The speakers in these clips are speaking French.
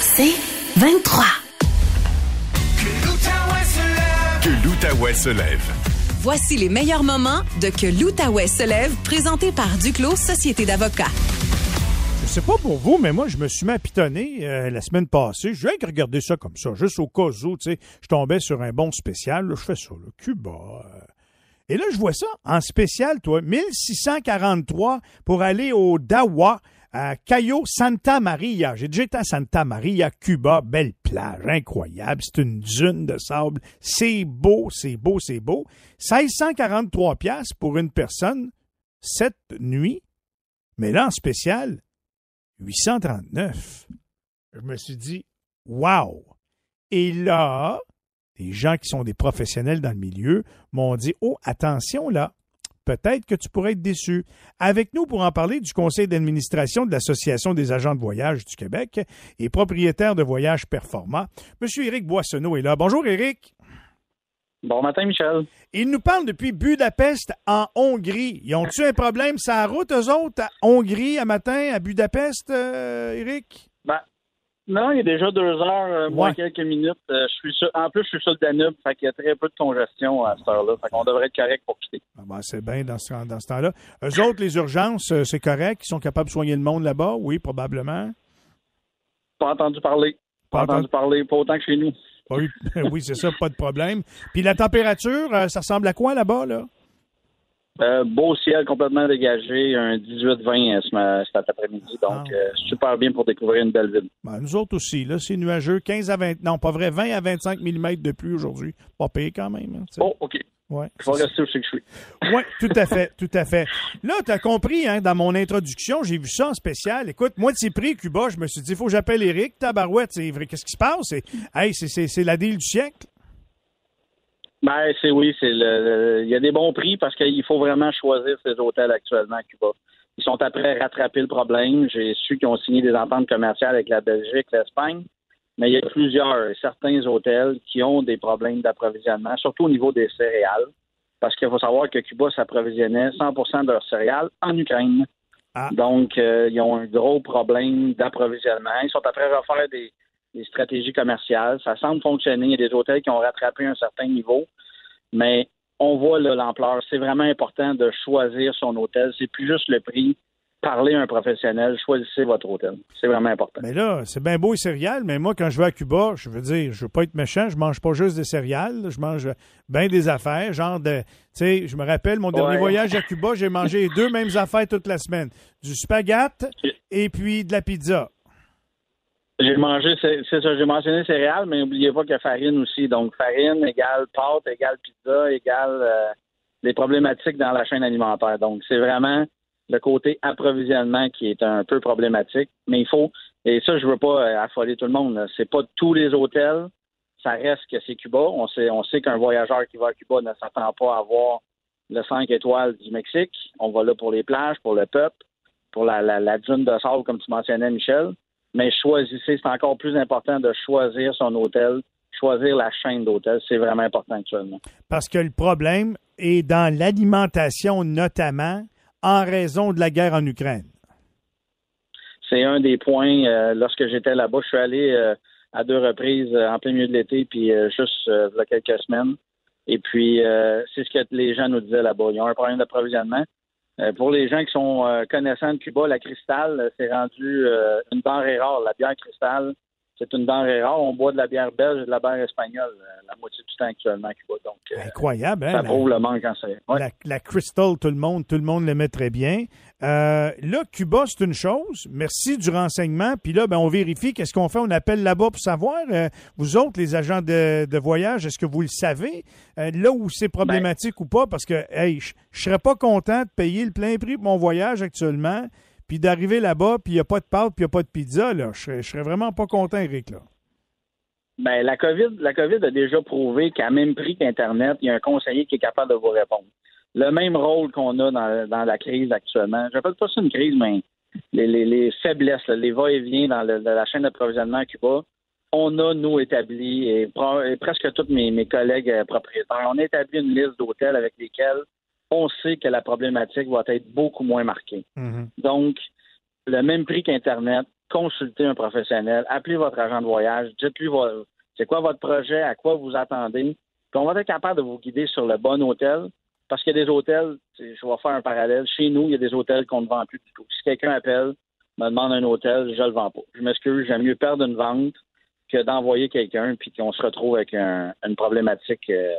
C'est 23. Que l'Outaouais se lève. Voici les meilleurs moments de Que l'Outaouais se lève, présenté par Duclos Société d'avocats. Je sais pas pour vous, mais moi, je me suis mis à pitonner euh, la semaine passée. Je viens que regarder ça comme ça, juste au cas où, tu sais, je tombais sur un bon spécial. Là, je fais ça, là, Cuba. euh. Et là, je vois ça en spécial, toi, 1643 pour aller au Dawa, à Cayo Santa Maria. J'ai déjà été à Santa Maria, Cuba. Belle plage, incroyable. C'est une dune de sable. C'est beau, c'est beau, c'est beau. 1643 pièces pour une personne, cette nuit. Mais là, en spécial, 839. Je me suis dit, wow! Et là, les gens qui sont des professionnels dans le milieu m'ont dit, oh, attention là, peut-être que tu pourrais être déçu. Avec nous pour en parler du conseil d'administration de l'Association des agents de voyage du Québec et propriétaire de Voyages Performants, M. Éric Boissonneau est là. Bonjour Éric. Bon matin, Michel. Il nous parle depuis Budapest en Hongrie. Ils ont-tu un problème sur la route, eux autres, à Hongrie, à matin, à Budapest, euh, Éric? Non, il y a déjà deux heures, euh, moins Ouais. quelques minutes. Euh, je suis sur- en plus, je suis sur le Danube, fait qu'il y a très peu de congestion à cette heure-là. Fait qu'on devrait être correct pour quitter. Ah ben, c'est bien dans ce, dans ce temps-là. Eux autres, les urgences, euh, c'est correct? Ils sont capables de soigner le monde là-bas? Oui, probablement. Pas entendu parler. Pas Pas, entendu parler, pas autant que chez nous. Oui, oui c'est ça, pas de problème. Puis la température, ça ressemble à quoi là-bas, là? Euh, beau ciel complètement dégagé, un 18-20 euh, ce, cet après-midi. Donc, Ah. euh, super bien pour découvrir une belle ville. Ben, nous autres aussi, là, c'est nuageux. 15 à 20, non, pas vrai, 20 à 25 mm de pluie aujourd'hui. Pas payé quand même. hein. Oh, OK. Ouais, Je vais rester où je suis. Oui, tout à fait, tout à fait. Là, tu as compris, hein, dans mon introduction, j'ai vu ça en spécial. Écoute, moi, de ces prix, Cuba, je me suis dit, il faut que j'appelle Eric, tabarouette, c'est vrai, qu'est-ce qui se passe? C'est, hey, c'est la deal du siècle. Ben, c'est oui, c'est le, le- il y a des bons prix parce qu'il faut vraiment choisir ces hôtels actuellement à Cuba. Ils sont après rattraper le problème. J'ai su qu'ils ont signé des ententes commerciales avec la Belgique, l'Espagne, mais il y a plusieurs, certains hôtels qui ont des problèmes d'approvisionnement, surtout au niveau des céréales, parce qu'il faut savoir que Cuba s'approvisionnait 100% de leurs céréales en Ukraine. Ah. Donc, euh, ils ont un gros problème d'approvisionnement. Ils sont après refaire des, des stratégies commerciales. Ça semble fonctionner. Il y a des hôtels qui ont rattrapé un certain niveau, mais on voit l'ampleur. C'est vraiment important de choisir son hôtel. C'est plus juste le prix. Parlez à un professionnel, choisissez votre hôtel. C'est vraiment important. Mais là, c'est bien beau les céréales, mais moi, quand je vais à Cuba, je veux dire, je veux pas être méchant, je mange pas juste des céréales, je mange bien des affaires, genre de, tu sais, je me rappelle, mon dernier voyage à Cuba, j'ai mangé les deux mêmes affaires toute la semaine. Du spaghette et puis de la pizza. J'ai mangé, c'est ça, j'ai mentionné céréales, mais n'oubliez pas qu'il y a farine aussi. Donc, farine égale pâte, égale pizza, égale euh, des problématiques dans la chaîne alimentaire. Donc, c'est vraiment le côté approvisionnement qui est un peu problématique. Mais il faut, et ça, je veux pas euh, affoler tout le monde. C'est pas tous les hôtels. Ça reste que c'est Cuba. On sait, on sait qu'un voyageur qui va à Cuba ne s'attend pas à voir le 5 étoiles du Mexique. On va là pour les plages, pour le peuple, pour la, la, la dune de sable, comme tu mentionnais, Michel mais choisissez, c'est encore plus important de choisir son hôtel, choisir la chaîne d'hôtels, c'est vraiment important actuellement. Parce que le problème est dans l'alimentation, notamment en raison de la guerre en Ukraine. C'est un des points, euh, lorsque j'étais là-bas, je suis allé euh, à deux reprises euh, en plein milieu de l'été, puis juste il y a quelques semaines. Et puis, c'est ce que les gens nous disaient là-bas. Ils ont un problème d'approvisionnement. Euh, pour les gens qui sont euh, connaissants de Cuba, la cristal, c'est rendu euh, une denrée rare. La bière cristal, c'est une denrée rare. On boit de la bière belge et de la bière espagnole euh, la moitié du temps actuellement à Cuba. Donc, euh, Incroyable, hein? ça la- le manque en. Ouais. La, la Crystal, tout le monde, tout le monde l'aimait très bien. Euh, là, Cuba, c'est une chose. Merci du renseignement. Puis là, ben, on vérifie. Qu'est-ce qu'on fait? On appelle là-bas pour savoir. euh, vous autres, les agents de, de voyage, est-ce que vous le savez? Euh, là où c'est problématique ou pas? Parce que, hey, je je serais pas content de payer le plein prix pour mon voyage actuellement, puis d'arriver là-bas, puis il n'y a pas de pâte, puis il n'y a pas de pizza. Là. Je serais, je serais vraiment pas content, Eric. Là. Ben, la COVID, la COVID a déjà prouvé qu'à même prix qu'Internet, il y a un conseiller qui est capable de vous répondre. Le même rôle qu'on a dans, dans la crise actuellement. Je n'appelle pas ça une crise, mais les, les- les faiblesses, les va-et-vient dans, la chaîne d'approvisionnement à Cuba, on a, nous, établi, et presque tous mes, mes collègues euh, propriétaires, on a établi une liste d'hôtels avec lesquels on sait que la problématique va être beaucoup moins marquée. Donc, le même prix qu'Internet, consultez un professionnel, appelez votre agent de voyage, dites-lui vo- c'est quoi votre projet, à quoi vous attendez, puis on va être capable de vous guider sur le bon hôtel, parce qu'il y a des hôtels, je vais faire un parallèle, chez nous, il y a des hôtels qu'on ne vend plus du tout. Si quelqu'un appelle, me demande un hôtel, je le vends pas. Je m'excuse, j'aime mieux perdre une vente que d'envoyer quelqu'un puis qu'on se retrouve avec un- une problématique euh,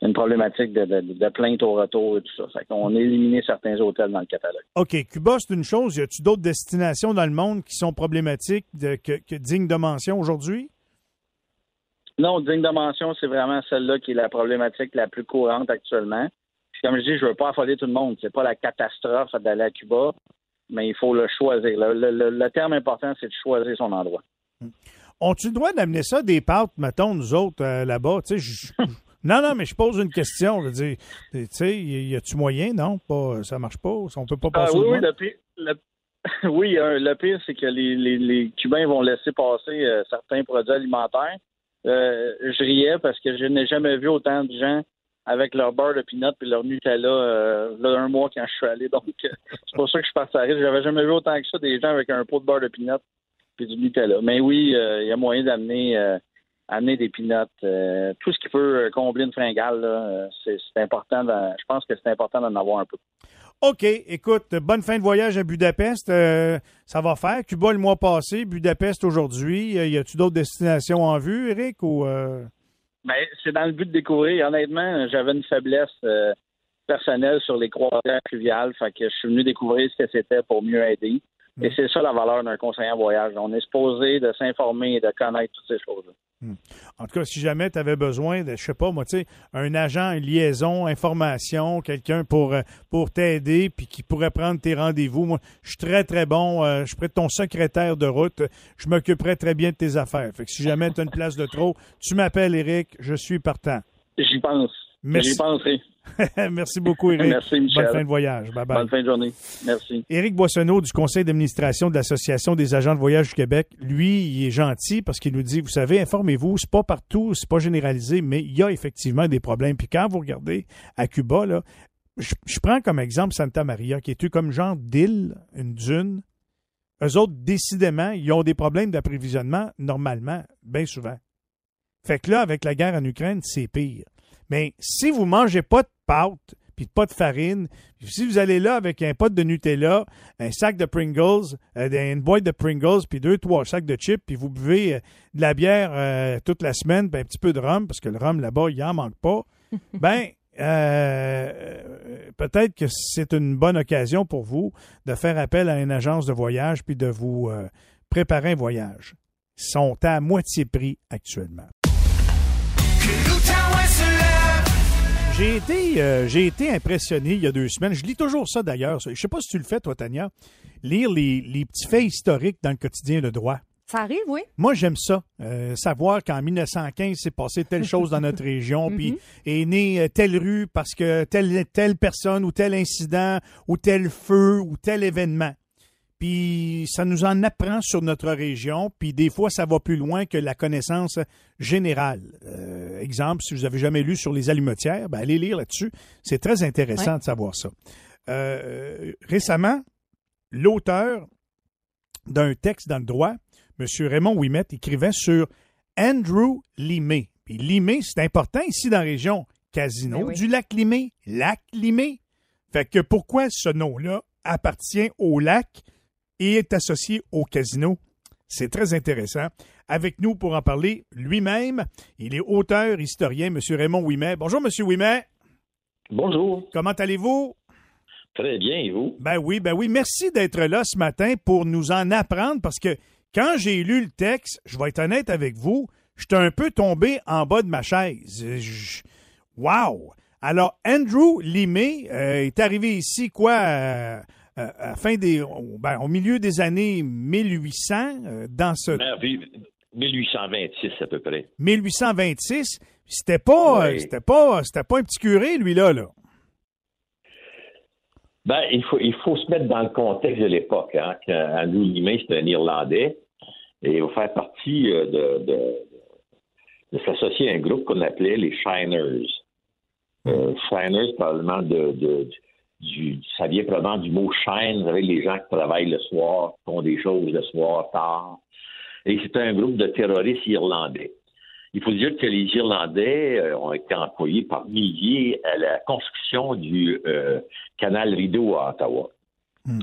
une problématique de, de, de plainte au retour et tout ça. Fait qu'on a éliminé certains hôtels dans le catalogue. OK, Cuba, c'est une chose. Y a-tu d'autres destinations dans le monde qui sont problématiques, de- que, que dignes de mention aujourd'hui? Non, digne de mention, c'est vraiment celle-là qui est la problématique la plus courante actuellement. Puis comme je dis, je veux pas affoler tout le monde. C'est pas la catastrophe d'aller à Cuba, mais il faut le choisir. Le, le- le- le terme important, c'est de choisir son endroit. On-tu le droit d'amener ça des pâtes, mettons, nous autres, euh, là-bas? Tu sais, je- non, non, mais je pose une question. Je veux dire, tu sais, y a-tu moyen? Non, pas, ça marche pas. On peut pas Ah, passer oui, le pire, le- oui, euh, le pire, c'est que les, les, les Cubains vont laisser passer euh, certains produits alimentaires. Euh, je riais parce que je n'ai jamais vu autant de gens avec leur beurre de pinot et leur Nutella euh, là, un mois quand je suis allé. Donc, c'est pour ça que je suis parti à risque. J'avais jamais vu autant que ça des gens avec un pot de beurre de pinot et du Nutella. Mais oui, il y a moyen d'amener amener des pinottes. euh, tout ce qui peut euh, combler une fringale, euh, c'est important. je pense que c'est important d'en avoir un peu. OK, écoute, bonne fin de voyage à Budapest. Euh, ça va faire. Cuba le mois passé, Budapest aujourd'hui. Y a-tu d'autres destinations en vue, Eric? Ou, euh, Ben, c'est dans le but de découvrir. Honnêtement, j'avais une faiblesse euh, personnelle sur les croisières fluviales. Fait que je suis venu découvrir ce que c'était pour mieux aider. Et c'est ça la valeur d'un conseiller en voyage. On est supposé de s'informer et de connaître toutes ces choses-là. En tout cas, si jamais tu avais besoin de, je sais pas, moi, tu sais, un agent, une liaison, information, quelqu'un pour, euh, pour t'aider, puis qui pourrait prendre tes rendez-vous. Moi, je suis très, très bon. euh, je pourrais être ton secrétaire de route. Je m'occuperai très bien de tes affaires. Fait que si jamais tu as une place de trop, tu m'appelles, Eric. Je suis partant. J'y pense. Merci. J'y penserai. Merci beaucoup, Eric. Merci, Michel. Bonne fin de voyage. Bye bye. Bonne fin de journée. Merci. Éric Boissonneau du conseil d'administration de l'Association des agents de voyage du Québec, lui, il est gentil parce qu'il nous dit, vous savez, informez-vous, c'est pas partout, c'est pas généralisé, mais il y a effectivement des problèmes. Puis quand vous regardez à Cuba, là, je, je prends comme exemple Santa Maria, qui est eu comme genre d'île, une dune. Eux autres, décidément, ils ont des problèmes d'approvisionnement normalement, bien souvent. Fait que là, avec la guerre en Ukraine, c'est pire. Mais si vous mangez pas de pâtes, puis pas de farine, si vous allez là avec un pot de Nutella, un sac de Pringles, euh, une boîte de Pringles, puis deux, trois sacs de chips, puis vous buvez euh, de la bière euh, toute la semaine, puis un petit peu de rhum, parce que le rhum là-bas, il en manque pas, ben, euh, peut-être que c'est une bonne occasion pour vous de faire appel à une agence de voyage, puis de vous euh, préparer un voyage. Ils sont à moitié prix actuellement. J'ai été, euh, j'ai été impressionné il y a deux semaines. Je lis toujours ça d'ailleurs. Je sais pas si tu le fais, toi, Tania. Lire les, les petits faits historiques dans le quotidien Le Droit. Ça arrive, oui. Moi, j'aime ça. Euh, savoir qu'en 1915, s'est passé telle chose dans notre région, puis est née euh, telle rue parce que telle, telle personne ou tel incident ou tel feu ou tel événement. Puis ça nous en apprend sur notre région, puis des fois, ça va plus loin que la connaissance générale. Euh, exemple, si vous avez jamais lu sur les allumetières, ben allez lire là-dessus. C'est très intéressant Ouais. de savoir ça. Euh, récemment, l'auteur d'un texte dans le droit, M. Raymond Ouimet, écrivait sur Andrew Limé. Puis Limé, c'est important ici dans la région. Casino Ben oui. du lac Limé, lac Limé. Fait que pourquoi ce nom-là appartient au lac? Et est associé au casino? C'est très intéressant. Avec nous pour en parler lui-même, il est auteur, historien, M. Raymond Ouimet. Bonjour, M. Ouimet. Bonjour. Comment allez-vous? Très bien, et vous? Ben oui, ben oui. Merci d'être là ce matin pour nous en apprendre parce que quand j'ai lu le texte, je vais être honnête avec vous, j'étais un peu tombé en bas de ma chaise. Je- Wow! Alors, Andrew Limé euh, est arrivé ici, quoi, euh, euh, à fin des, au- ben, au milieu des années 1800, euh, dans ce Ben, puis, 1826 à peu près. 1826. C'était pas, euh, Oui. c'était pas, c'était pas un petit curé, lui là, là. Ben, il faut, il faut se mettre dans le contexte de l'époque. Hein, Andrew Limay, c'est un Irlandais, et il va faire partie de, de, de s'associer à un groupe qu'on appelait les Shiners. Euh, Shiners, probablement de, de- du, ça vient probablement du mot shine, vous savez, les gens qui travaillent le soir, qui font des choses le soir tard. Et c'est un groupe de terroristes irlandais. Il faut dire que les Irlandais euh, ont été employés par milliers à la construction du euh, canal Rideau à Ottawa. Hmm.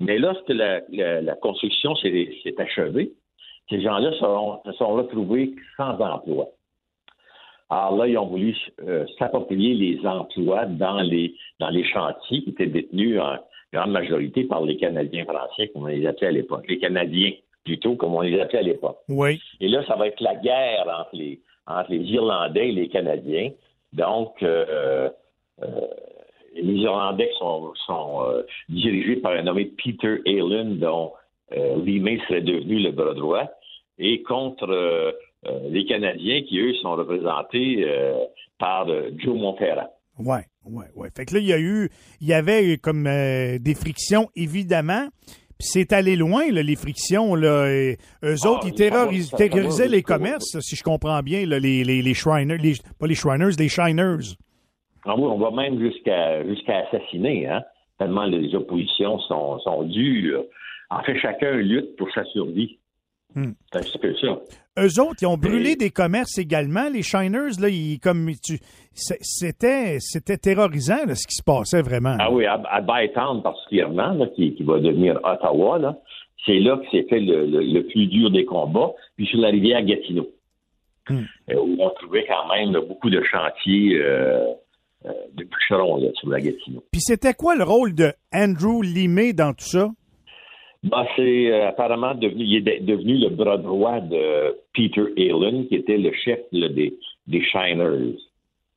Mais lorsque la, la- la construction s'est achevée, ces gens-là se sont retrouvés sans emploi. Alors là, ils ont voulu euh, s'approprier les emplois dans les, dans les chantiers qui étaient détenus en grande majorité par les Canadiens français, comme on les appelait à l'époque. Les Canadiens, plutôt, comme on les appelait à l'époque. Oui. Et là, ça va être la guerre entre les, entre les Irlandais et les Canadiens. Donc, euh, euh, les Irlandais sont, sont euh, dirigés par un nommé Peter Aylen, dont Lee May serait devenu le bras droit, et contre les Canadiens qui, eux, sont représentés euh, par euh, Joe Montferrand. Ouais, ouais, ouais. Fait que là, il y a eu, il y avait comme euh, des frictions, évidemment. Puis c'est allé loin, là, les frictions. Là, et eux Ah, autres, ils terroris- terrorisaient les commerces, si je comprends bien, là, les, les, les Shriners, les, pas les Shriners, les Shiners. Ah oui, on va même jusqu'à jusqu'à assassiner, hein? Tellement les oppositions sont, sont dures. En fait, chacun lutte pour sa survie. Hmm. C'est un petit peu ça. Eux autres, ils ont brûlé Et- des commerces également. Les Shiners, là, ils, comme tu, c'était, c'était terrorisant, là, ce qui se passait vraiment. Ah oui, à, à Bytown particulièrement, là, qui, qui va devenir Ottawa, là, c'est là que s'est fait le, le- le plus dur des combats, puis sur la rivière Gatineau, Hmm. euh, où on trouvait quand même là, beaucoup de chantiers euh, euh, de bûcherons là, sur la Gatineau. Puis c'était quoi le rôle de Andrew Limé dans tout ça? Bah, c'est euh, apparemment devenu, il est de- devenu le bras droit de Peter Aylen, qui était le chef là, des, des Shiners.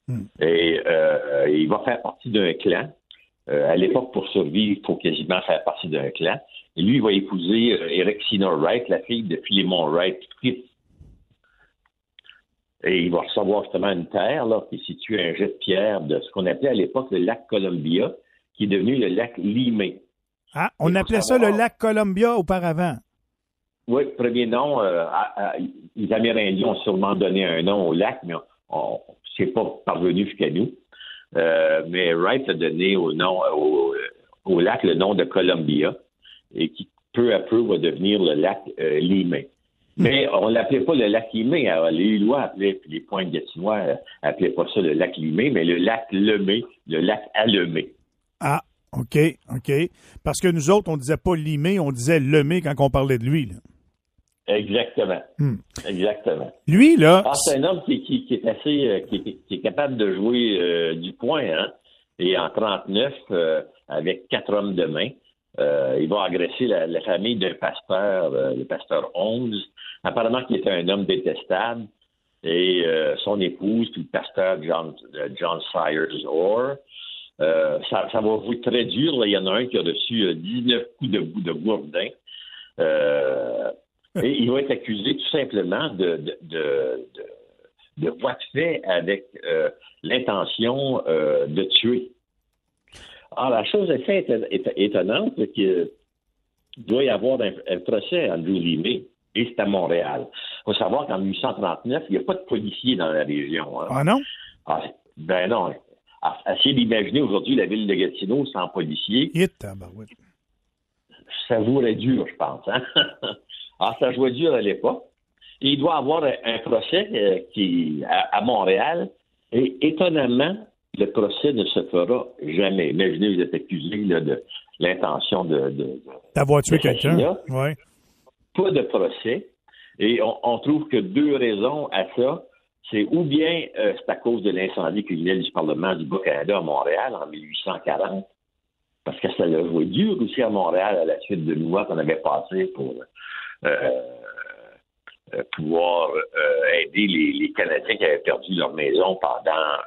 Hmm. Et euh, il va faire partie d'un clan. Euh, à l'époque, pour survivre, il faut quasiment faire partie d'un clan. Et lui, il va épouser Erexina Wright, la fille de Philemon Wright, fils. Et il va recevoir justement une terre là, qui est située à un jet de pierre de ce qu'on appelait à l'époque le lac Columbia, qui est devenu le lac Limay. Ah, on appelait ça savoir. le lac Columbia auparavant. Oui, premier nom, euh, à- à- les Amérindiens ont sûrement donné un nom au lac, mais on, c'est pas parvenu jusqu'à nous. Euh, mais Wright a donné au nom au, au lac le nom de Columbia et qui peu à peu va devenir le lac euh, Limay. Mais on l'appelait pas le lac Limay. Alors, les Illois appelaient, puis les points gatinois euh, appelaient pas ça le lac Limay, mais le lac Lemay, le lac Alemay. Ah, OK, OK. Parce que nous autres, on disait pas Limé, on disait Lemé quand on parlait de lui. là. Exactement. Hmm. Exactement. Lui, là, Ah, c'est un homme qui, qui- qui est assez, euh, qui, est- qui est capable de jouer euh, du point, hein. Et en 39, euh, avec quatre hommes de main, euh, il va agresser la, la famille d'un pasteur, le pasteur Holmes. Apparemment, qui était un homme détestable. Et son épouse, puis le pasteur John, John Sayers Orr. Euh, ça, ça va jouer très dur. Là. Il y en a un qui a reçu euh, 19 coups de bout de gourdin. Euh, et il va être accusé tout simplement de, de, de, de, de fait avec euh, l'intention euh, de tuer. Alors, la chose assez éton- éton- étonnante, c'est qu'il doit y avoir un, un procès à Limé, et c'est à Montréal. Il faut savoir qu'en 1839, il n'y a pas de policiers dans la région. hein. ah non? Ah, ben non. À- Essayez d'imaginer aujourd'hui la ville de Gatineau sans policiers ça jouerait dur, je pense. Hein? ah, ça jouait dur à l'époque. Il doit avoir un, procès euh, qui à, à Montréal. Et étonnamment, le procès ne se fera jamais. Imaginez, vous êtes accusé là, de l'intention de, D'avoir tué quelqu'un. Ouais. pas de procès. Et on, on trouve que deux raisons à ça. C'est ou bien euh, c'est à cause de l'incendie criminel du Parlement du Bas-Canada à Montréal en 1840, parce que ça l'a joué dur aussi à Montréal à la suite de lois qu'on avait passées pour euh, euh, pouvoir aider les, Canadiens qui avaient perdu leur maison pendant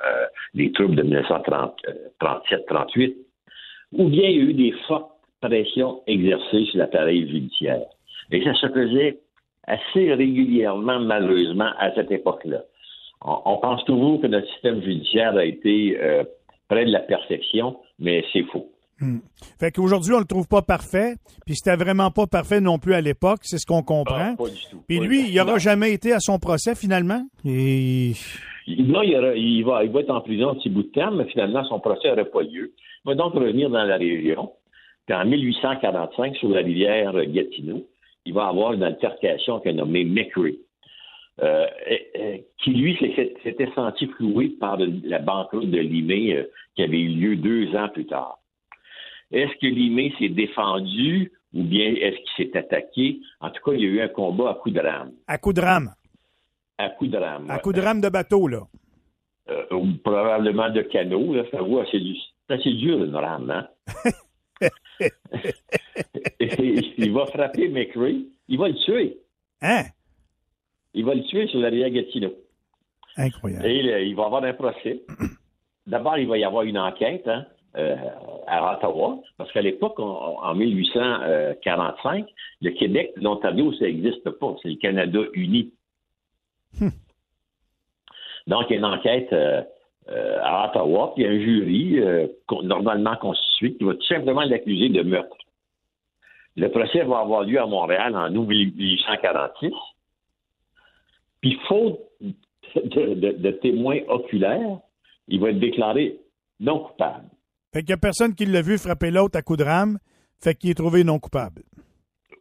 les troubles de 1937-38. Ou bien il y a eu des fortes pressions exercées sur l'appareil judiciaire. Et ça se faisait assez régulièrement, malheureusement, à cette époque-là. On, on pense toujours que notre système judiciaire a été euh, près de la perfection, mais c'est faux. Hmm. Fait qu'aujourd'hui, on le trouve pas parfait, puis c'était vraiment pas parfait non plus à l'époque, c'est ce qu'on comprend. Ah, pas du tout. Puis lui, il n'aura jamais été à son procès finalement? Et Là, il, aura- il va, il va être en prison un petit bout de temps, mais finalement, son procès n'aurait pas lieu. Il va donc revenir dans la région. Puis en 1845, sur la rivière Gatineau, il va avoir une altercation qu'un nommé McRae, euh, qui, lui, s'était senti floué par la banqueroute de Limay euh, qui avait eu lieu deux ans plus tard. Est-ce que Limay s'est défendu ou bien est-ce qu'il s'est attaqué? En tout cas, il y a eu un combat à coups de rame. À coup de rame? À coups de rame. À ouais. coup de rame de bateau, là. Euh, ou probablement de canot. Là, ça voit, c'est, assez dur une rame, hein? Et il va frapper McRae. Il va le tuer. Hein? Il va le tuer sur la rivière Gatineau. Incroyable. Et euh, il va avoir un procès. D'abord, il va y avoir une enquête hein, euh, à Ottawa, parce qu'à l'époque, en, en 1845, le Québec, l'Ontario, ça n'existe pas. C'est le Canada uni. Donc, il y a une enquête euh, euh, à Ottawa, puis il y a un jury euh, normalement constitué qui va tout simplement l'accuser de meurtre. Le procès va avoir lieu à Montréal en août 1846. Puis, faute de, de- de témoins oculaires, il va être déclaré non coupable. Fait qu'il y a personne qui l'a vu frapper l'autre à coup de rame, fait qu'il est trouvé non coupable.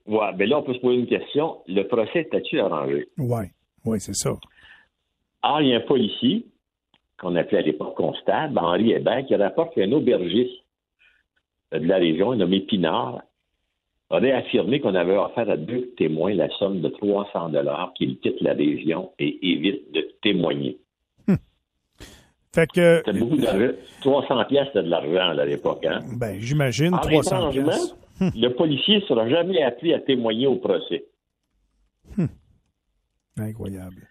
Ouais, mais là, on peut se poser une question. Le procès était-tu arrangé? Ouais. Oui, c'est ça. Or, il y a un policier, qu'on appelait à l'époque constable, Henri Hébert, qui rapporte qu'un aubergiste de la région, nommé Pinard, aurait affirmé qu'on avait offert à deux témoins la somme de 300 dollars qu'ils quittent la région et évitent de témoigner. Fait que, C'était beaucoup d'argent. 300 pièces, c'était de l'argent à l'époque. Hein? ben, j'imagine, En 300 étrangement, pièces. le policier ne sera jamais appelé à témoigner au procès. Incroyable.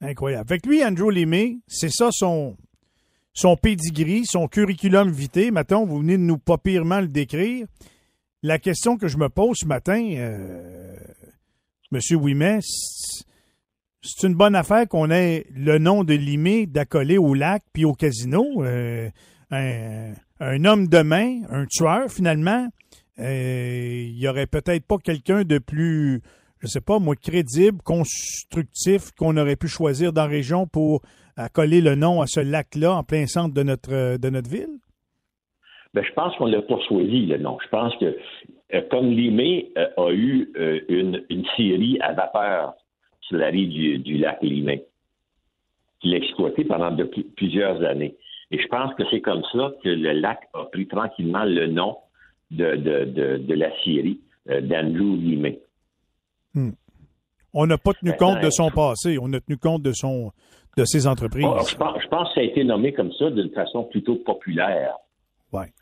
Incroyable. Fait que lui, Andrew Lemay, c'est ça son, son pedigree, son curriculum vitae. Maintenant, vous venez de nous pas pirement le décrire. La question que je me pose ce matin, euh, Monsieur c'est une bonne affaire qu'on ait le nom de Limé d'accoler au lac puis au casino. Euh, un, homme de main, un tueur finalement. Euh, Il y aurait peut-être pas quelqu'un de plus, je sais pas moi, crédible, constructif qu'on aurait pu choisir dans la région pour accoler le nom à ce lac-là en plein centre de notre de notre ville? Ben, je pense qu'on l'a pas choisi, le nom. Je pense que, euh, comme Limay euh, a eu euh, une, une série à vapeur sur la rive du, du lac Limay, qu'il a exploité pendant de plusieurs années. Et je pense que c'est comme ça que le lac a pris tranquillement le nom de, de, de, de la euh, d'Andrew Limay. On n'a pas tenu Ben, compte de ben, son passé, on a tenu compte de son de ses entreprises. Oh, je, pense, je pense que ça a été nommé comme ça d'une façon plutôt populaire. Ouais.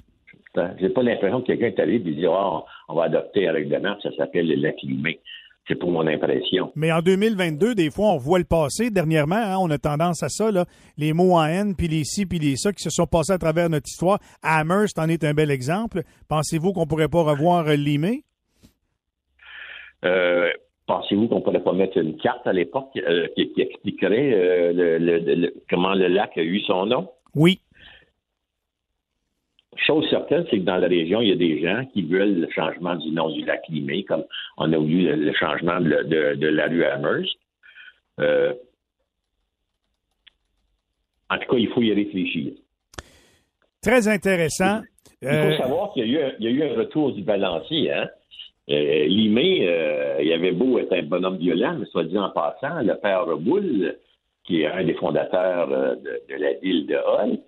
J'ai pas l'impression que quelqu'un est allé et dit Ah, on va adopter un règlement, ça s'appelle le lac Limay. C'est pour mon impression. Mais en 2022, des fois, on voit le passé. Dernièrement, hein, on a tendance à ça, là, les mots en haine, puis les ci, puis les ça, qui se sont passés à travers notre histoire. Amherst en est un bel exemple. Pensez-vous qu'on pourrait pas revoir euh, Limay? Euh, Pensez-vous qu'on pourrait pas mettre une carte à l'époque euh, qui, qui expliquerait euh, le- le- le- comment le lac a eu son nom? Oui. Chose certaine, c'est que dans la région, il y a des gens qui veulent le changement du nom du lac Limay, comme on a voulu le, changement de, de- de la rue Amherst. Euh, en tout cas, il faut y réfléchir. Très intéressant. Il faut Euh, savoir qu'il y, a eu un- il y a eu un retour du balancier. Hein? Euh, euh, il avait beau être un bonhomme violent, mais soit dit en passant, le père Reboul, qui est un des fondateurs de, de la ville de Hall,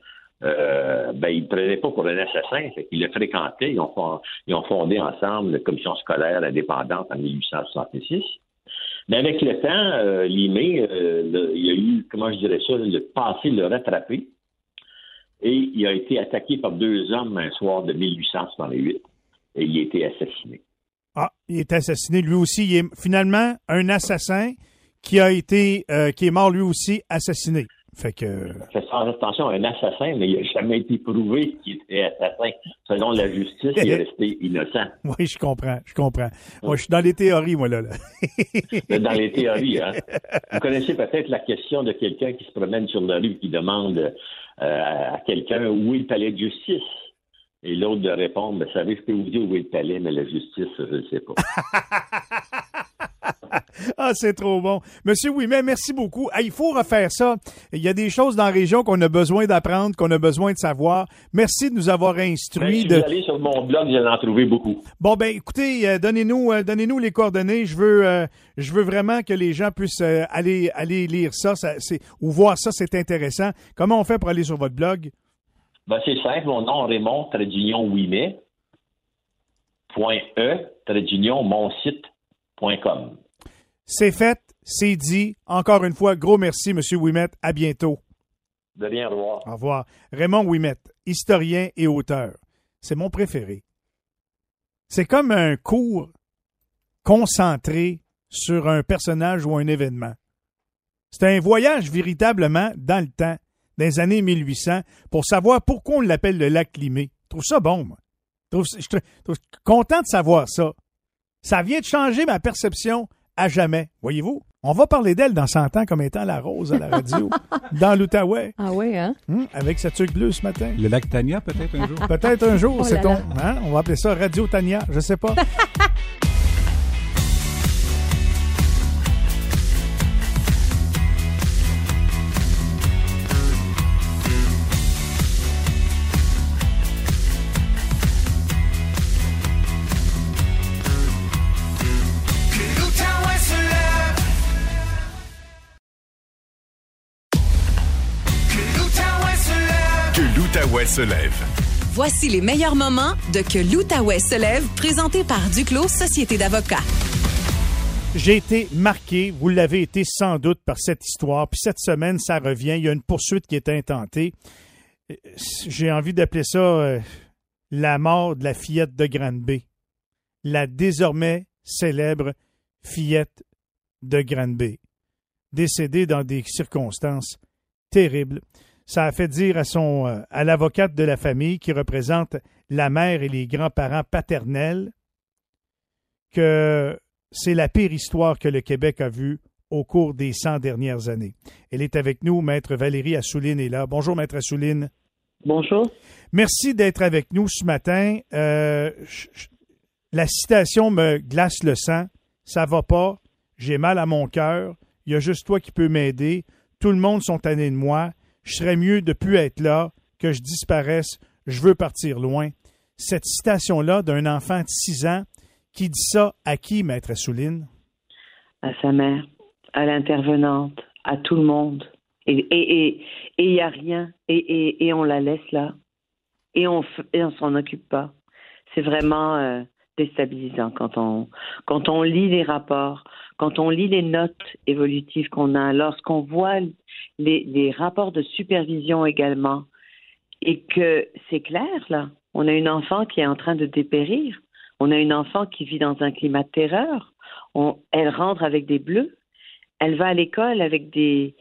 euh, ben, il ne prenait pas pour un assassin. fait qu'il le fréquentait. Ils ont, fondé ensemble la commission scolaire indépendante en 1866. Mais avec le temps, euh, euh, le- il y a eu, comment je dirais ça, le passé l'a rattrapé. Et il a été attaqué par deux hommes un soir de 1868 et il a été assassiné. ah, il est assassiné lui aussi. Il est finalement un assassin qui a été, euh, qui est mort lui aussi assassiné. Fait que, Fait sans attention, un assassin, mais il n'a jamais été prouvé qu'il était assassin. Selon la justice, il est resté innocent. oui, je comprends, je comprends. Moi, je suis dans les théories, moi, là. là. Dans les théories, hein. Vous connaissez peut-être la question de quelqu'un qui se promène sur la rue qui demande euh, à quelqu'un où est le palais de justice. Et l'autre de répondre, ben, savez, je peux vous dire où est le palais, mais la justice, je ne sais pas. Ah, c'est trop bon. Monsieur Ouimet, merci beaucoup. Ah, il faut refaire ça. Il y a des choses dans la région qu'on a besoin d'apprendre, qu'on a besoin de savoir. Merci de nous avoir Ben, instruits. si de... vous allez sur mon blog, vous allez en trouver beaucoup. Bon, ben, écoutez, euh, donnez-nous, euh, donnez-nous les coordonnées. Je veux, euh, je veux vraiment que les gens puissent aller, aller lire ça, ou voir ça, c'est intéressant. Comment on fait pour aller sur votre blog? Ben, c'est simple, mon nom, Raymond Tradunion Ouimet, point E, mon site.com. C'est fait, c'est dit. Encore une fois, gros merci, Monsieur Ouimet. À bientôt. De rien, au revoir. Au revoir. Raymond Ouimet, historien et auteur. C'est mon préféré. C'est comme un cours concentré sur un personnage ou un événement. C'est un voyage véritablement dans le temps, dans les années 1800, pour savoir pourquoi on l'appelle le lac Limé. Je trouve ça bon, moi. Je trouve, je trouve- je trouve content de savoir ça. Ça vient de changer ma perception à jamais, voyez-vous. On va parler d'elle dans 100 ans comme étant la rose à la radio, dans l'Outaouais. Ah oui, hein? Hum, avec sa tuque bleue ce matin. Le lac Tania, peut-être un jour? Peut-être un jour, Oh c'est ton. hein, on va appeler ça Radio Tania, je sais pas. se lève. Voici les meilleurs moments de Que l'Outaouais se lève, présenté par Duclos Société d'avocats. J'ai été marqué, vous l'avez été sans doute par cette histoire, puis cette semaine, ça revient. Il y a une poursuite qui est intentée. Euh, J'ai envie d'appeler ça euh, la mort de la fillette de Granby. La désormais célèbre fillette de Granby. Décédée dans des circonstances terribles. Ça a fait dire à son euh, à l'avocate de la famille qui représente la mère et les grands-parents paternels que c'est la pire histoire que le Québec a vue au cours des 100 dernières années. Elle est avec nous, Maître Valérie Assouline est là. Bonjour, Maître Assouline. Bonjour. Merci d'être avec nous ce matin. Euh, la citation me glace le sang. Ça va pas. J'ai mal à mon cœur. Il y a juste toi qui peux m'aider. Tout le monde sont tannés de moi. Je serais mieux de plus être là, que je disparaisse. Je veux partir loin. Cette citation-là d'un enfant de 6 ans qui dit ça à qui, Maître Assouline? À sa mère, à l'intervenante, à tout le monde. Et et et et il y a rien. Et, et et on la laisse là. Et on et on s'en occupe pas. C'est vraiment euh, déstabilisant quand on quand on lit les rapports, quand on lit les notes évolutives qu'on a, lorsqu'on voit les, rapports de supervision également, et que c'est clair là. On a une enfant qui est en train de dépérir. On a une enfant qui vit dans un climat de terreur. On- elle rentre avec des bleus. Elle va à l'école avec des,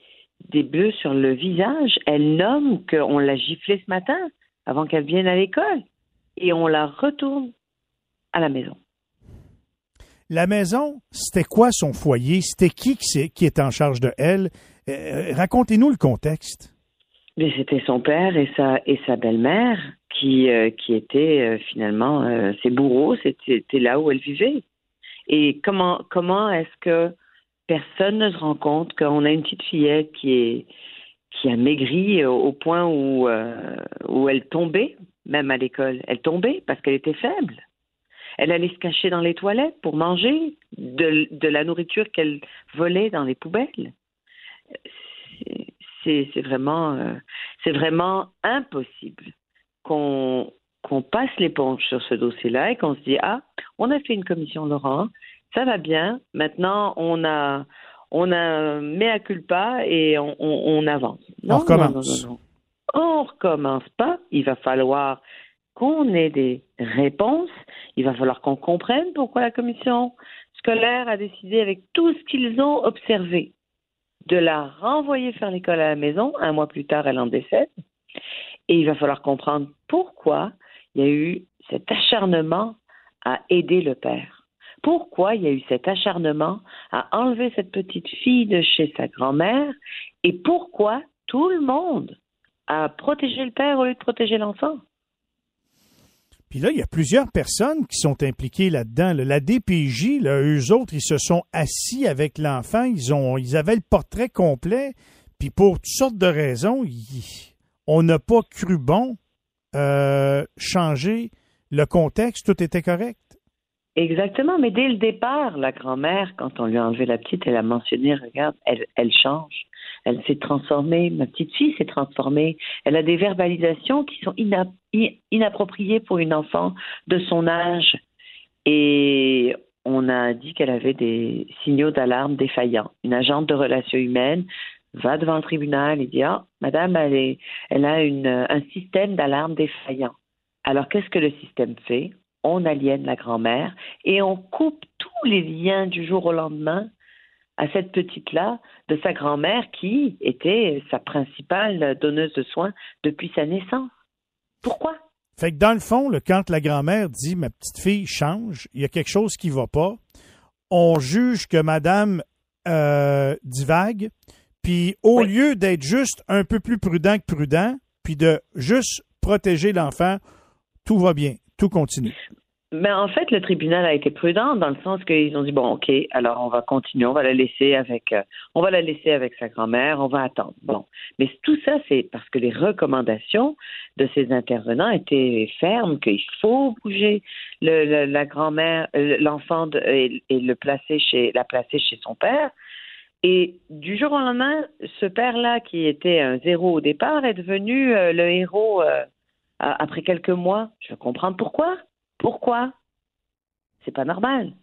des bleus sur le visage. Elle nomme qu'on l'a giflée ce matin avant qu'elle vienne à l'école. Et on la retourne à la maison. La maison, c'était quoi son foyer? C'était qui qui, est en charge de elle? Euh, Racontez-nous le contexte. C'était son père et sa, et sa belle-mère qui, euh, qui étaient euh, finalement ses bourreaux. C'était là où elle vivait. Et comment, comment est-ce que personne ne se rend compte qu'on a une petite fillette qui, est, qui a maigri au, point où, où elle tombait, même à l'école. Elle tombait parce qu'elle était faible. Elle allait se cacher dans les toilettes pour manger de, de la nourriture qu'elle volait dans les poubelles. C'est- vraiment, euh, c'est vraiment impossible qu'on qu'on passe l'éponge sur ce dossier-là et qu'on se dit ah, on a fait une commission Laurent, ça va bien. Maintenant, on a on a un mea culpa et on, on, on avance. On recommence. Non, non. On recommence pas. Il va falloir qu'on ait des réponses. Il va falloir qu'on comprenne pourquoi la commission scolaire a décidé, avec tout ce qu'ils ont observé, de la renvoyer faire l'école à la maison. Un mois plus tard, elle en décède. Et il va falloir comprendre pourquoi il y a eu cet acharnement à aider le père. Pourquoi il y a eu cet acharnement à enlever cette petite fille de chez sa grand-mère et pourquoi tout le monde a protégé le père au lieu de protéger l'enfant. Puis là, il y a plusieurs personnes qui sont impliquées là-dedans. là. La DPJ, là, eux autres, ils se sont assis avec l'enfant, ils ont, ils avaient le portrait complet, puis pour toutes sortes de raisons, on n'a pas cru bon euh, changer le contexte, tout était correct. Exactement, mais dès le départ, la grand-mère, quand on lui a enlevé la petite, elle a mentionné, regarde, elle, elle change. Elle s'est transformée, ma petite fille s'est transformée. Elle a des verbalisations qui sont inappropriées pour une enfant de son âge. Et on a dit qu'elle avait des signaux d'alarme défaillants. Une agente de relations humaines va devant le tribunal et dit Ah, madame, elle, a un système d'alarme défaillant. Alors, qu'est-ce que le système fait? On aliène la grand-mère et on coupe tous les liens du jour au lendemain à cette petite-là de sa grand-mère qui était sa principale donneuse de soins depuis sa naissance. Pourquoi? Fait que dans le fond, quand la grand-mère dit ma petite fille change, il y a quelque chose qui va pas, on juge que madame euh, divague, puis au Oui. lieu d'être juste un peu plus prudent que prudent, puis de juste protéger l'enfant, tout va bien, tout continue. Mais en fait, le tribunal a été prudent dans le sens qu'ils ont dit bon, ok, alors on va continuer, on va la laisser avec, euh, on va la laisser avec sa grand-mère, on va attendre. Bon, mais tout ça, c'est parce que les recommandations de ces intervenants étaient fermes, qu'il faut bouger la grand-mère, euh, l'enfant et, le placer chez, la placer chez son père. Et du jour au lendemain, ce père-là, qui était un zéro au départ, est devenu euh, le héros après quelques mois. Je veux comprendre pourquoi. Pourquoi? C'est pas normal.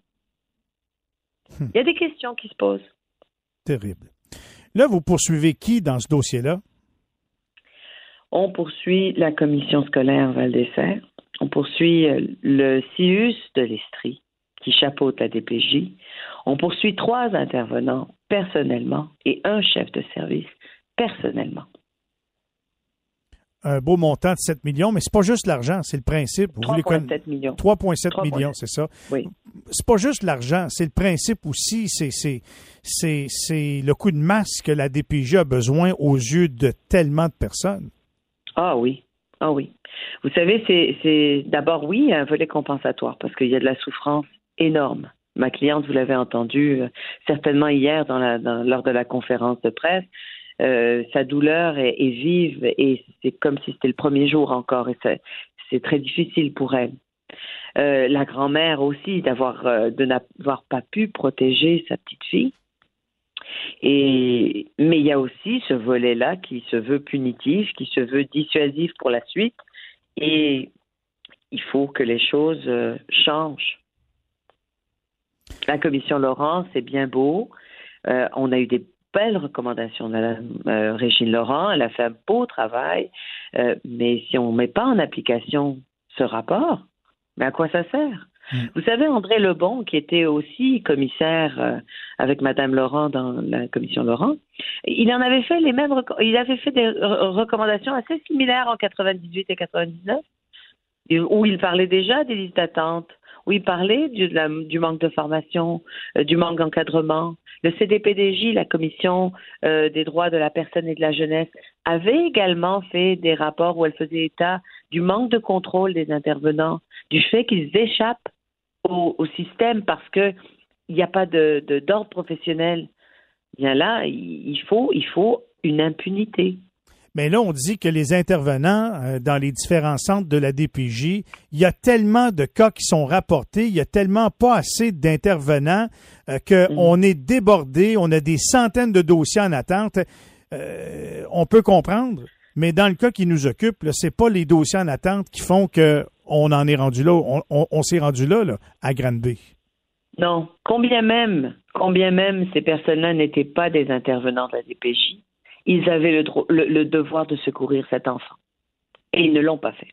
Hmm. Il y a des questions qui se posent. Terrible. Là, vous poursuivez qui dans ce dossier-là? On poursuit la commission scolaire Val d'Essert. On poursuit euh, le CIUS de l'Estrie, qui chapeaute la DPJ. On poursuit trois intervenants personnellement et un chef de service personnellement. Un beau montant de 7 millions, mais c'est pas juste l'argent, c'est le principe. Vous voulez conna- 3,7 millions. 3,7 3,7. millions, c'est ça. Oui. C'est pas juste l'argent, c'est le principe aussi, c'est le coup de masse que la DPJ a besoin aux yeux de tellement de personnes. Ah oui, ah oui. Vous savez, c'est, d'abord oui un volet compensatoire parce qu'il y a de la souffrance énorme. Ma cliente, vous l'avez entendu euh, certainement hier dans la, dans- lors de la conférence de presse, euh, sa douleur est, vive et c'est comme si c'était le premier jour encore et c'est, très difficile pour elle. Euh, la grand-mère aussi d'avoir euh, de n'avoir pas pu protéger sa petite fille. Et mais il y a aussi ce volet-là qui se veut punitif, qui se veut dissuasif pour la suite, et il faut que les choses changent. La commission Laurent, c'est bien beau. On a eu des belles recommandations de Mme euh, Régine Laurent. Elle a fait un beau travail. Euh, mais si on ne met pas en application ce rapport, mais à quoi ça sert? Vous savez, André Lebon, qui était aussi commissaire euh, avec Madame Laurent dans la commission Laurent, il en avait fait les mêmes, il avait fait des re- recommandations assez similaires en 98 et 99, et où il parlait déjà des listes d'attente, où il parlait du, de du manque de formation, euh, du manque d'encadrement. Le CDPDJ, la commission euh, des droits de la personne et de la jeunesse, avait également fait des rapports où elle faisait état du manque de contrôle des intervenants, du fait qu'ils échappent au, système parce que il n'y a pas de de- d'ordre professionnel. Bien là, il faut une impunité. Mais là, on dit que les intervenants euh, dans les différents centres de la DPJ, il y a tellement de cas qui sont rapportés, il y a tellement pas assez d'intervenants euh, qu'on est débordé, on a des centaines de dossiers en attente. Euh, on peut comprendre, mais dans le cas qui nous occupe, là, c'est pas les dossiers en attente qui font que on en est rendu là, on, on- on s'est rendu là, là, à Granby. Non, combien même combien même ces personnes-là n'étaient pas des intervenants de la DPJ, ils avaient le, devoir de secourir cet enfant et ils ne l'ont pas fait.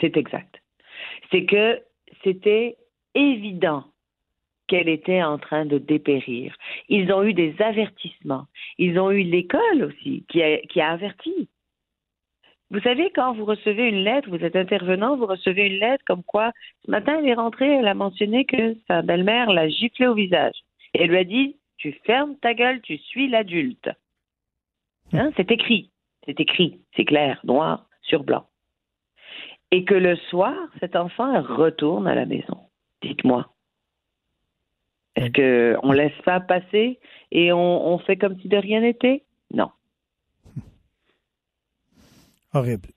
C'est exact. C'est que c'était évident qu'elle était en train de dépérir. Ils ont eu des avertissements. Ils ont eu l'école aussi qui a, qui a averti. Vous savez, quand vous recevez une lettre, vous êtes intervenant, vous recevez une lettre comme quoi, ce matin, elle est rentrée, elle a mentionné que sa belle-mère l'a giflé au visage. Et elle lui a dit, tu fermes ta gueule, tu suis l'adulte. Hein, c'est écrit. C'est écrit. C'est clair, noir sur blanc. et que le soir, cet enfant retourne à la maison. Dites-moi. Est-ce que on laisse ça passer et on, on fait comme si de rien n'était? Non. Horrible.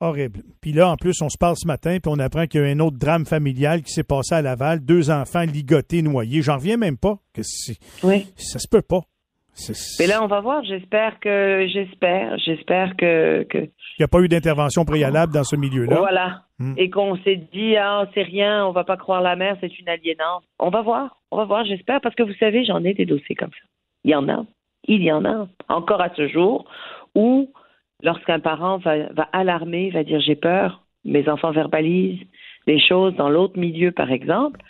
Horrible. Puis là, en plus, on se parle ce matin, puis on apprend qu'il y a un autre drame familial qui s'est passé à Laval. Deux enfants ligotés, noyés. J'en reviens même pas. Que Oui. ça se peut pas. Mais là, on va voir. J'espère que, j'espère, j'espère que, que Il n'y a pas eu d'intervention préalable dans ce milieu-là. voilà. Hmm. Et qu'on s'est dit, ah, c'est rien, on va pas croire la mère, c'est une aliénance. On va voir. On va voir, j'espère, parce que vous savez, j'en ai des dossiers comme ça. Il y en a. Il y en a. Encore à ce jour où, lorsqu'un parent va, va alarmer, va dire, j'ai peur, mes enfants verbalisent des choses dans l'autre milieu, par exemple,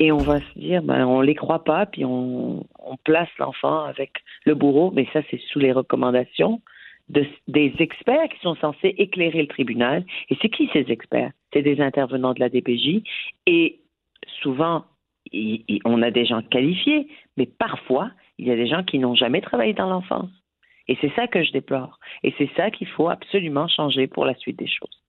et on va se dire, ben, on les croit pas, puis on, place l'enfant avec le bourreau, mais ça, c'est sous les recommandations de- des experts qui sont censés éclairer le tribunal. Et c'est qui ces experts? C'est des intervenants de la DPJ. Et souvent, on a des gens qualifiés, mais parfois, il y a des gens qui n'ont jamais travaillé dans l'enfance. Et c'est ça que je déplore. Et c'est ça qu'il faut absolument changer pour la suite des choses.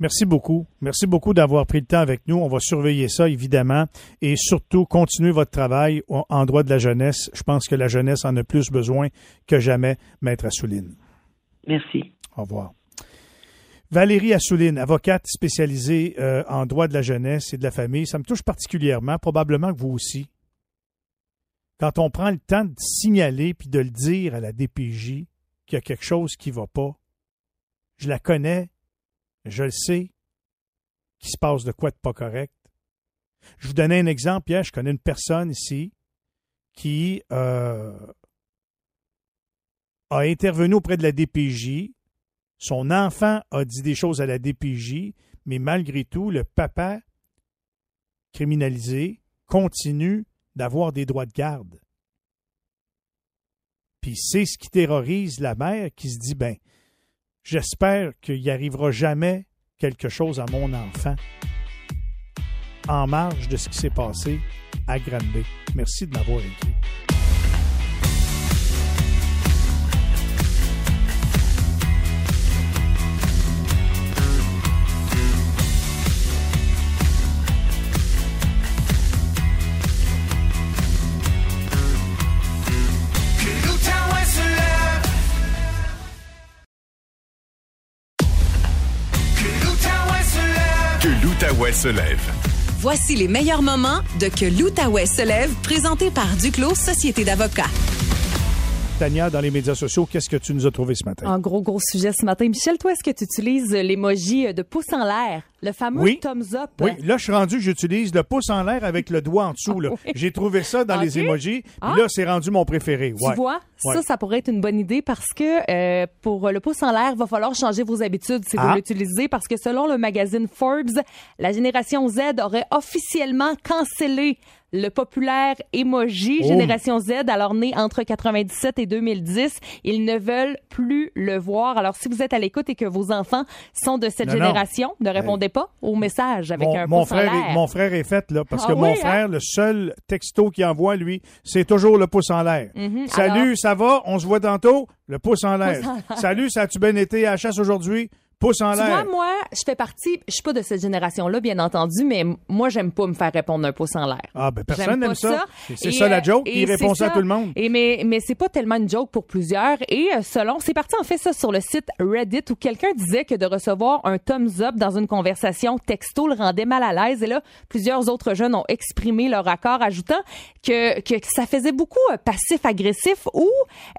Merci beaucoup. Merci beaucoup d'avoir pris le temps avec nous. On va surveiller ça, évidemment. Et surtout, continuez votre travail en droit de la jeunesse. Je pense que la jeunesse en a plus besoin que jamais, Maître Assouline. Merci. Au revoir. Valérie Assouline, avocate spécialisée euh, en droit de la jeunesse et de la famille, ça me touche particulièrement, probablement que vous aussi. Quand on prend le temps de signaler puis de le dire à la DPJ qu'il y a quelque chose qui ne va pas, je la connais, je le sais, qu'il se passe de quoi de pas correct. Je vous donnais un exemple, Pierre, je connais une personne ici qui euh, a intervenu auprès de la DPJ. Son enfant a dit des choses à la DPJ, mais malgré tout, le papa criminalisé continue d'avoir des droits de garde. Puis c'est ce qui terrorise la mère qui se dit ben j'espère qu'il n'y arrivera jamais quelque chose à mon enfant en marge de ce qui s'est passé à Granby. Merci de m'avoir écrit. Voici les meilleurs moments de Que l'Outaouais se lève, présenté par Duclos Société d'avocats. Tania, dans les médias sociaux, qu'est-ce que tu nous as trouvé ce matin? Un gros, gros sujet ce matin. Michel, toi, est-ce que tu utilises l'emoji de pouce en l'air? Le fameux Oui. thumbs up? Oui, là, je suis rendu, j'utilise le pouce en l'air avec le doigt en dessous. là. Ah oui. J'ai trouvé ça dans les emojis. Puis Ah. là, c'est rendu mon préféré. Tu vois, Ouais. ça, ça pourrait être une bonne idée parce que euh, pour le pouce en l'air, va falloir changer vos habitudes si Ah. vous l'utilisez parce que selon le magazine Forbes, la génération Z aurait officiellement cancellé le populaire emoji Oh. Génération Z, alors né entre 97 et 2010. Ils ne veulent plus le voir. Alors, si vous êtes à l'écoute et que vos enfants sont de cette Non, non. génération, ne répondez pas au message avec Mon, un mon pouce en frère l'air. est, mon frère est fait, là, parce Ah que mon oui, frère, le seul texto qu'il envoie, lui, c'est toujours le pouce en l'air. Mhm. Salut, Alors- ça va? On se voit tantôt? Le pouce en l'air. Pouce en l'air. Salut, ça a-tu bien été à la chasse aujourd'hui? Pouce en Tu vois, l'air. moi, je fais partie, je suis pas de cette génération-là, bien entendu, mais moi, j'aime pas me faire répondre un pouce en l'air. Ah, ben personne n'aime pas ça. C'est- ça la euh, joke. et Il répond ça à tout le monde. Et mais mais c'est pas tellement une joke pour plusieurs. Et euh, selon, c'est parti en fait ça sur le site Reddit où quelqu'un disait que de recevoir un thumbs up dans une conversation texto le rendait mal à l'aise. Et là, plusieurs autres jeunes ont exprimé leur accord, ajoutant que que ça faisait beaucoup euh, passif-agressif ou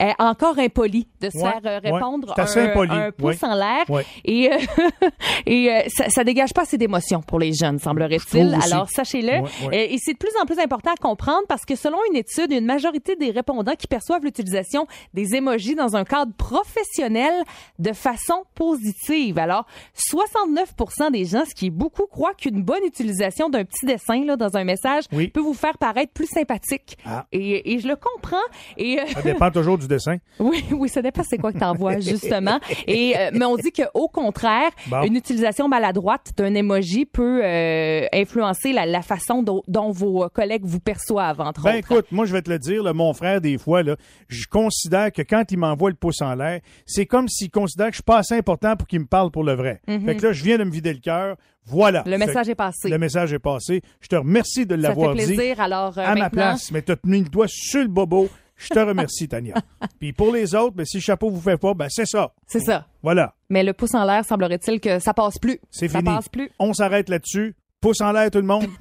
euh, encore impoli de se Ouais, faire euh, ouais. répondre assez un, pouce ouais. en l'air. Et, euh, et euh, ça, ça dégage pas assez d'émotions pour les jeunes, semblerait-il. Alors, sachez-le. Ouais, ouais. Euh, Et c'est de plus en plus important à comprendre parce que selon une étude, une majorité des répondants qui perçoivent l'utilisation des émojis dans un cadre professionnel de façon positive. Alors, 69% des gens, ce qui est beaucoup, croient qu'une bonne utilisation d'un petit dessin là, dans un message Oui. peut vous faire paraître plus sympathique. Ah. Et, et je le comprends. Et Ça dépend toujours du dessin. oui, oui, ça dépend c'est quoi que t'envoies justement. Et euh, mais on dit qu'au contraire, Bon. une utilisation maladroite d'un emoji peut euh, influencer la, la façon dont, dont vos euh, collègues vous perçoivent, entre Ben autres. écoute, moi je vais te le dire, là, mon frère, des fois, là, je considère que quand il m'envoie le pouce en l'air, c'est comme s'il considère que je suis pas assez important pour qu'il me parle pour le vrai. Fait que là, je viens de me vider le cœur. Voilà. Le Fait message est passé. Le message est passé. Je te remercie de Ça fait l'avoir dit plaisir. Alors, euh, à ma maintenant, place, mais tu as mis le doigt sur le bobo. Je te remercie, Tania. Puis pour les autres, ben, si le chapeau vous fait pas, ben c'est ça. c'est ça. Voilà. Mais le pouce en l'air, semblerait-il que ça passe plus. C'est ça fini. passe plus. On s'arrête là-dessus. Pouce en l'air, tout le monde.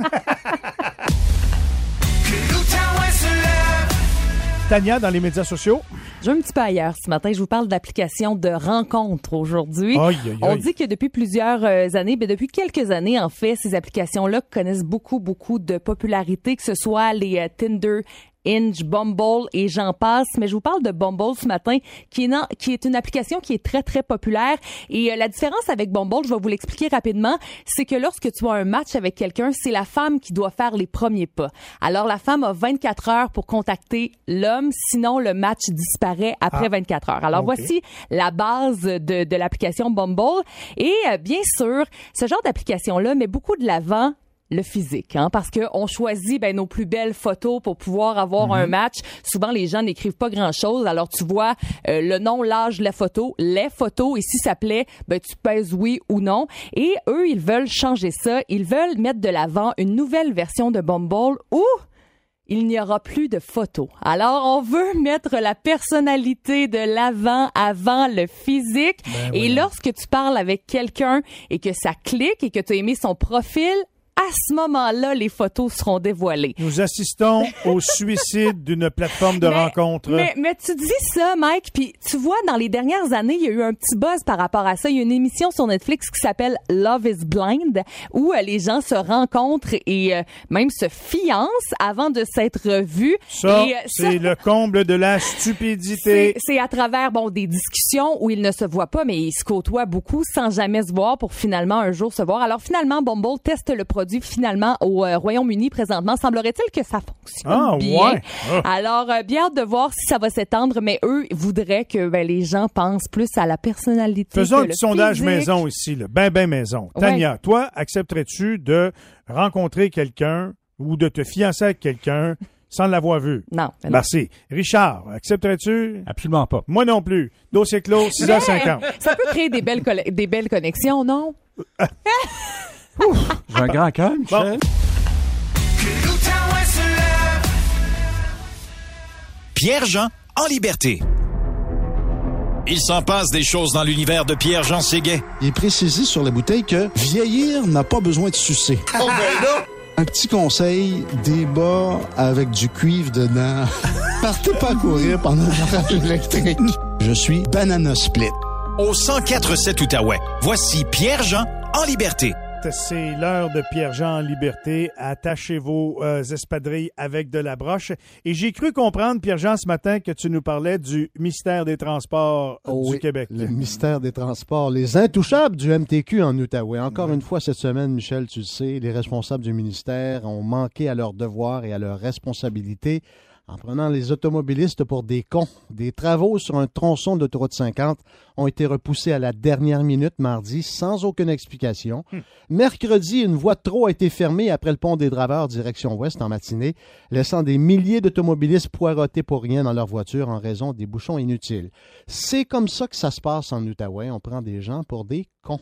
Tania, dans les médias sociaux. Je vais un petit peu ailleurs ce matin. Je vous parle d'applications de rencontres aujourd'hui. On dit que depuis plusieurs euh, années, ben depuis quelques années en fait, ces applications-là connaissent beaucoup, beaucoup de popularité, que ce soit les euh, Tinder, Hinge, Bumble et j'en passe. Mais je vous parle de Bumble ce matin, qui est, non- qui est une application qui est très, très populaire. Et euh, la différence avec Bumble, je vais vous l'expliquer rapidement, c'est que lorsque tu as un match avec quelqu'un, c'est la femme qui doit faire les premiers pas. Alors, la femme a 24 heures pour contacter l'homme, sinon le match disparaît après Ah. 24 heures. Alors, voici la base de, de l'application Bumble. Et euh, bien sûr, ce genre d'application-là met beaucoup de l'avant le physique, hein, parce que on choisit ben, nos plus belles photos pour pouvoir avoir un match. Souvent, les gens n'écrivent pas grand-chose. Alors, tu vois euh, le nom, l'âge, la photo, les photos, et si ça plaît, ben, tu pèses oui ou non. Et eux, ils veulent changer ça. Ils veulent mettre de l'avant une nouvelle version de Bumble où il n'y aura plus de photos. Alors, on veut mettre la personnalité de l'avant avant le physique. Ben et lorsque tu parles avec quelqu'un et que ça clique et que tu as aimé son profil, à ce moment-là, les photos seront dévoilées. Nous assistons au suicide d'une plateforme de Mais- rencontre. Mais, mais tu dis ça, Mike, puis tu vois, dans les dernières années, il y a eu un petit buzz par rapport à ça. Il y a une émission sur Netflix qui s'appelle Love is Blind, où euh, les gens se rencontrent et euh, même se fiancent avant de s'être vus. Ça, euh, c'est le comble de la stupidité. c'est c'est à travers bon des discussions où ils ne se voient pas, mais ils se côtoient beaucoup sans jamais se voir pour finalement un jour se voir. Alors finalement, Bumble teste le produit finalement au euh, Royaume-Uni présentement. Semblerait-il que ça fonctionne Ah, bien. ouais. Ah. Alors euh, bien hâte de voir si ça va s'étendre, mais eux voudraient que ben, les gens pensent plus à la personnalité. Faisons que un le petit sondage maison ici, là. ben ben maison. Ouais. Tania, toi, accepterais-tu de rencontrer quelqu'un ou de te fiancer avec quelqu'un sans l'avoir vu? Non. ben non. Merci. Richard, accepterais-tu? Absolument pas. Moi non plus. Dossier clos, 6h50. Ça peut créer des belles des belles connexions, non? J'ai un grand cœur, Michel. Pierre-Jean en liberté. Il s'en passe des choses dans l'univers de Pierre-Jean Séguet. Il est précisé sur la bouteille que vieillir n'a pas besoin de sucer. Un petit conseil, des bas avec du cuivre dedans. Partez pas courir pendant l'orage électrique. Je suis Banana Split. Au 104.7 Outaouais, voici Pierre-Jean en liberté. C'est l'heure de Pierre-Jean en liberté. Attachez vos euh, espadrilles avec de la broche. Et j'ai cru comprendre, Pierre-Jean, ce matin, que tu nous parlais du mystère des transports euh, Oh du oui, Québec. Le mystère des transports, les intouchables du MTQ en Outaouais. Encore une fois, cette semaine, Michel, tu le sais, les responsables du ministère ont manqué à leurs devoirs et à leurs responsabilités en prenant les automobilistes pour des cons. Des travaux sur un tronçon d'autoroute 50 ont été repoussés à la dernière minute mardi sans aucune explication. Mercredi, une voie de trop a été fermée après le pont des Draveurs direction ouest en matinée, laissant des milliers d'automobilistes poireautés pour rien dans leur voiture en raison des bouchons inutiles. C'est comme ça que ça se passe en Outaouais. On prend des gens pour des cons.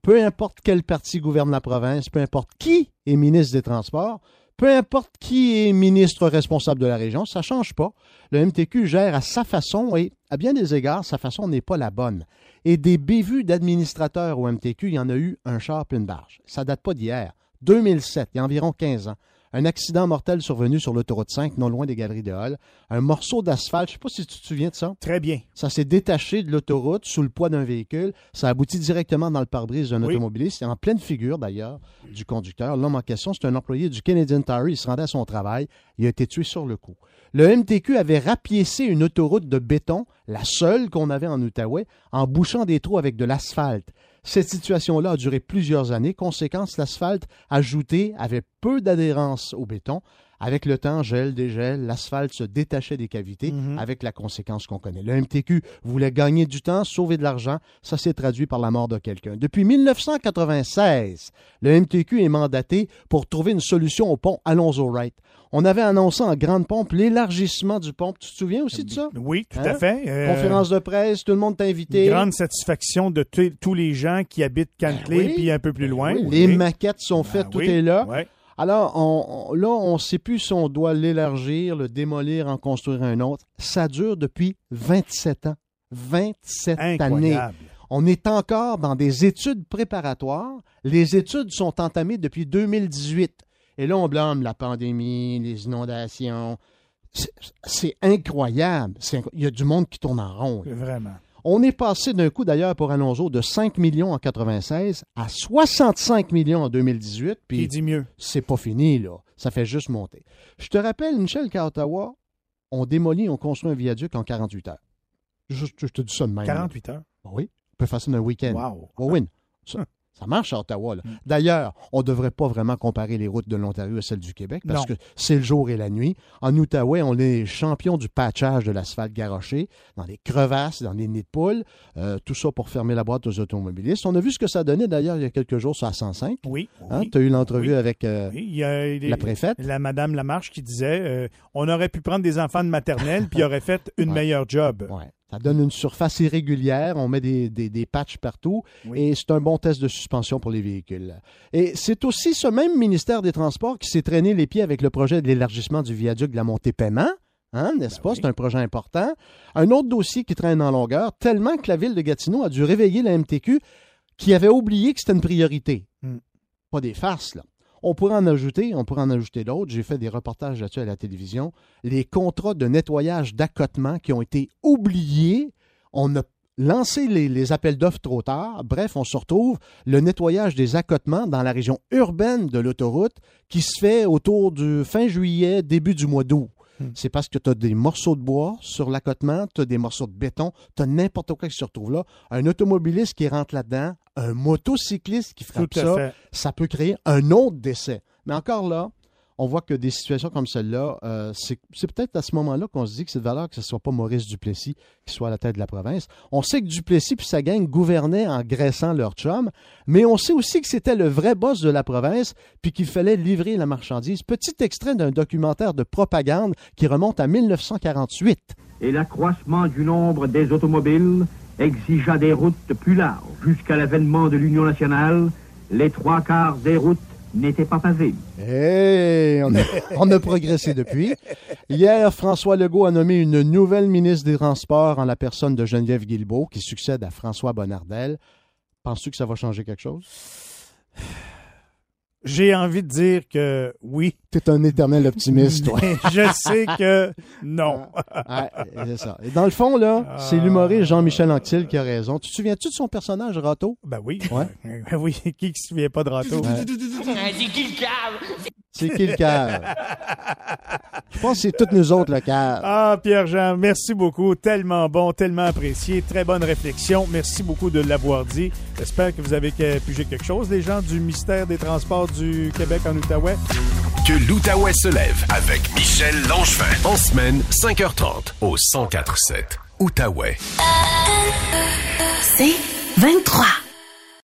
Peu importe quel parti gouverne la province, peu importe qui est ministre des Transports, peu importe qui est ministre responsable de la région, ça change pas. Le MTQ gère à sa façon et, à bien des égards, sa façon n'est pas la bonne. Et des bévues d'administrateurs au MTQ, il y en a eu un char plein de barge. Ça date pas d'hier. 2007, il y a environ 15 ans. Un accident mortel survenu sur l'autoroute 5, non loin des galeries de Hall. Un morceau d'asphalte, je sais pas si tu te souviens de ça. Très bien. Ça s'est détaché de l'autoroute sous le poids d'un véhicule. Ça aboutit directement dans le pare-brise d'un Oui. automobiliste. en pleine figure, d'ailleurs, du conducteur. L'homme en question, c'est un employé du Canadian Tire. Il se rendait à son travail. Il a été tué sur le coup. Le MTQ avait rapiécé une autoroute de béton, la seule qu'on avait en Outaouais, en bouchant des trous avec de l'asphalte. Cette situation-là a duré plusieurs années. Conséquence, l'asphalte ajouté avait peu d'adhérence au béton. Avec le temps, gel, dégel, l'asphalte se détachait des cavités Mhm. avec la conséquence qu'on connaît. Le MTQ voulait gagner du temps, sauver de l'argent. Ça s'est traduit par la mort de quelqu'un. Depuis 1996, le MTQ est mandaté pour trouver une solution au pont Alonso-Wright. On avait annoncé en grande pompe l'élargissement du pont. Tu te souviens aussi de ça? Oui, tout Hein? à fait. Euh, Conférence de presse, tout le monde t'a invité. Grande satisfaction de tous les gens qui habitent Cantley Ben oui. puis un peu plus loin. Oui, Oui. Les maquettes sont Ben faites, tout est là. Alors, on- on- là, on ne sait plus si on doit l'élargir, le démolir, en construire un autre. Ça dure depuis 27 ans. 27 années. Incroyable. On est encore dans des études préparatoires. Les études sont entamées depuis 2018. Et là, on blâme la pandémie, les inondations. C'est- incroyable. Inc- Il y a du monde qui tourne en rond. là. Vraiment. On est passé d'un coup, d'ailleurs, pour Alonso, de 5 millions en 96 à 65 millions en 2018. Puis Qui dit mieux? c'est pas fini, là. Ça fait juste monter. Je te rappelle, Michel, qu'à Ottawa, on démolit, on construit un viaduc en 48 heures. Je, je te dis ça de même. là. 48 heures? Oui, on peut faire ça dans un week-end. Wow. Oui. Ça, ça marche à Ottawa. là. D'ailleurs, on ne devrait pas vraiment comparer les routes de l'Ontario à celles du Québec parce Non. que c'est le jour et la nuit. En Outaouais, on est champion du patchage de l'asphalte garoché, dans les crevasses, dans les nids de poules, euh, tout ça pour fermer la boîte aux automobilistes. On a vu ce que ça donnait d'ailleurs il y a quelques jours sur la 105. Oui. Hein, oui. tu as eu l'entrevue Oui. avec euh, Oui, il y a les- la préfète. La madame Lamarche qui disait euh, on aurait pu prendre des enfants de maternelle puis il aurait fait une Ouais. meilleure job. Ouais. Ça donne une surface irrégulière, on met des, des, des patchs partout Oui. et c'est un bon test de suspension pour les véhicules. Et c'est aussi ce même ministère des Transports qui s'est traîné les pieds avec le projet de l'élargissement du viaduc de la montée paiement. Hein, n'est-ce Ben pas? oui. C'est un projet important. Un autre dossier qui traîne en longueur, tellement que la ville de Gatineau a dû réveiller la MTQ qui avait oublié que c'était une priorité. Hmm. Pas des farces, là. On pourrait en ajouter, on pourrait en ajouter d'autres. J'ai fait des reportages là-dessus à la télévision. Les contrats de nettoyage d'accotement qui ont été oubliés. On a lancé les, les appels d'offres trop tard. Bref, on se retrouve le nettoyage des accotements dans la région urbaine de l'autoroute qui se fait autour du fin juillet, début du mois d'août. Hmm. C'est parce que tu as des morceaux de bois sur l'accotement, tu as des morceaux de béton, tu as n'importe quoi qui se retrouve là. Un automobiliste qui rentre là-dedans, un motocycliste qui frappe ça, fait. ça peut créer un autre décès. Mais encore là, on voit que des situations comme celle-là, euh, c'est c'est peut-être à ce moment-là qu'on se dit que c'est de valeur que ce ne soit pas Maurice Duplessis qui soit à la tête de la province. On sait que Duplessis puis sa gang gouvernaient en graissant leur chum, mais on sait aussi que c'était le vrai boss de la province puis qu'il fallait livrer la marchandise. Petit extrait d'un documentaire de propagande qui remonte à 1948. et l'accroissement du nombre des automobiles exigea des routes plus larges. Jusqu'à l'avènement de l'Union nationale, les trois quarts des routes n'étaient pas pavées. Hey, on a, on a progressé depuis. Hier, François Legault a nommé une nouvelle ministre des Transports en la personne de Geneviève Guilbeault, qui succède à François Bonnardel. Penses-tu que ça va changer quelque chose? J'ai envie de dire que oui. T'es un éternel optimiste, toi. Je sais que non. Ouais, c'est ça. Et dans le fond, là, c'est l'humoriste Jean-Michel Anctil qui a raison. Tu te souviens-tu de son personnage, Rato? Ben oui. Ouais. Ben oui, qui ne se souvient pas de Rato? Ouais. C'est qui le cave? Je pense que c'est toutes nous autres, le cave. Ah, Pierre-Jean, merci beaucoup. Tellement bon, tellement apprécié. Très bonne réflexion. Merci beaucoup de l'avoir dit. J'espère que vous avez que- pigé quelque chose, les gens du ministère des Transports du Québec en Outaouais. Que l'Outaouais se lève avec Michel Langevin. En semaine, 5h30 au 1047 Outaouais. C'est 23.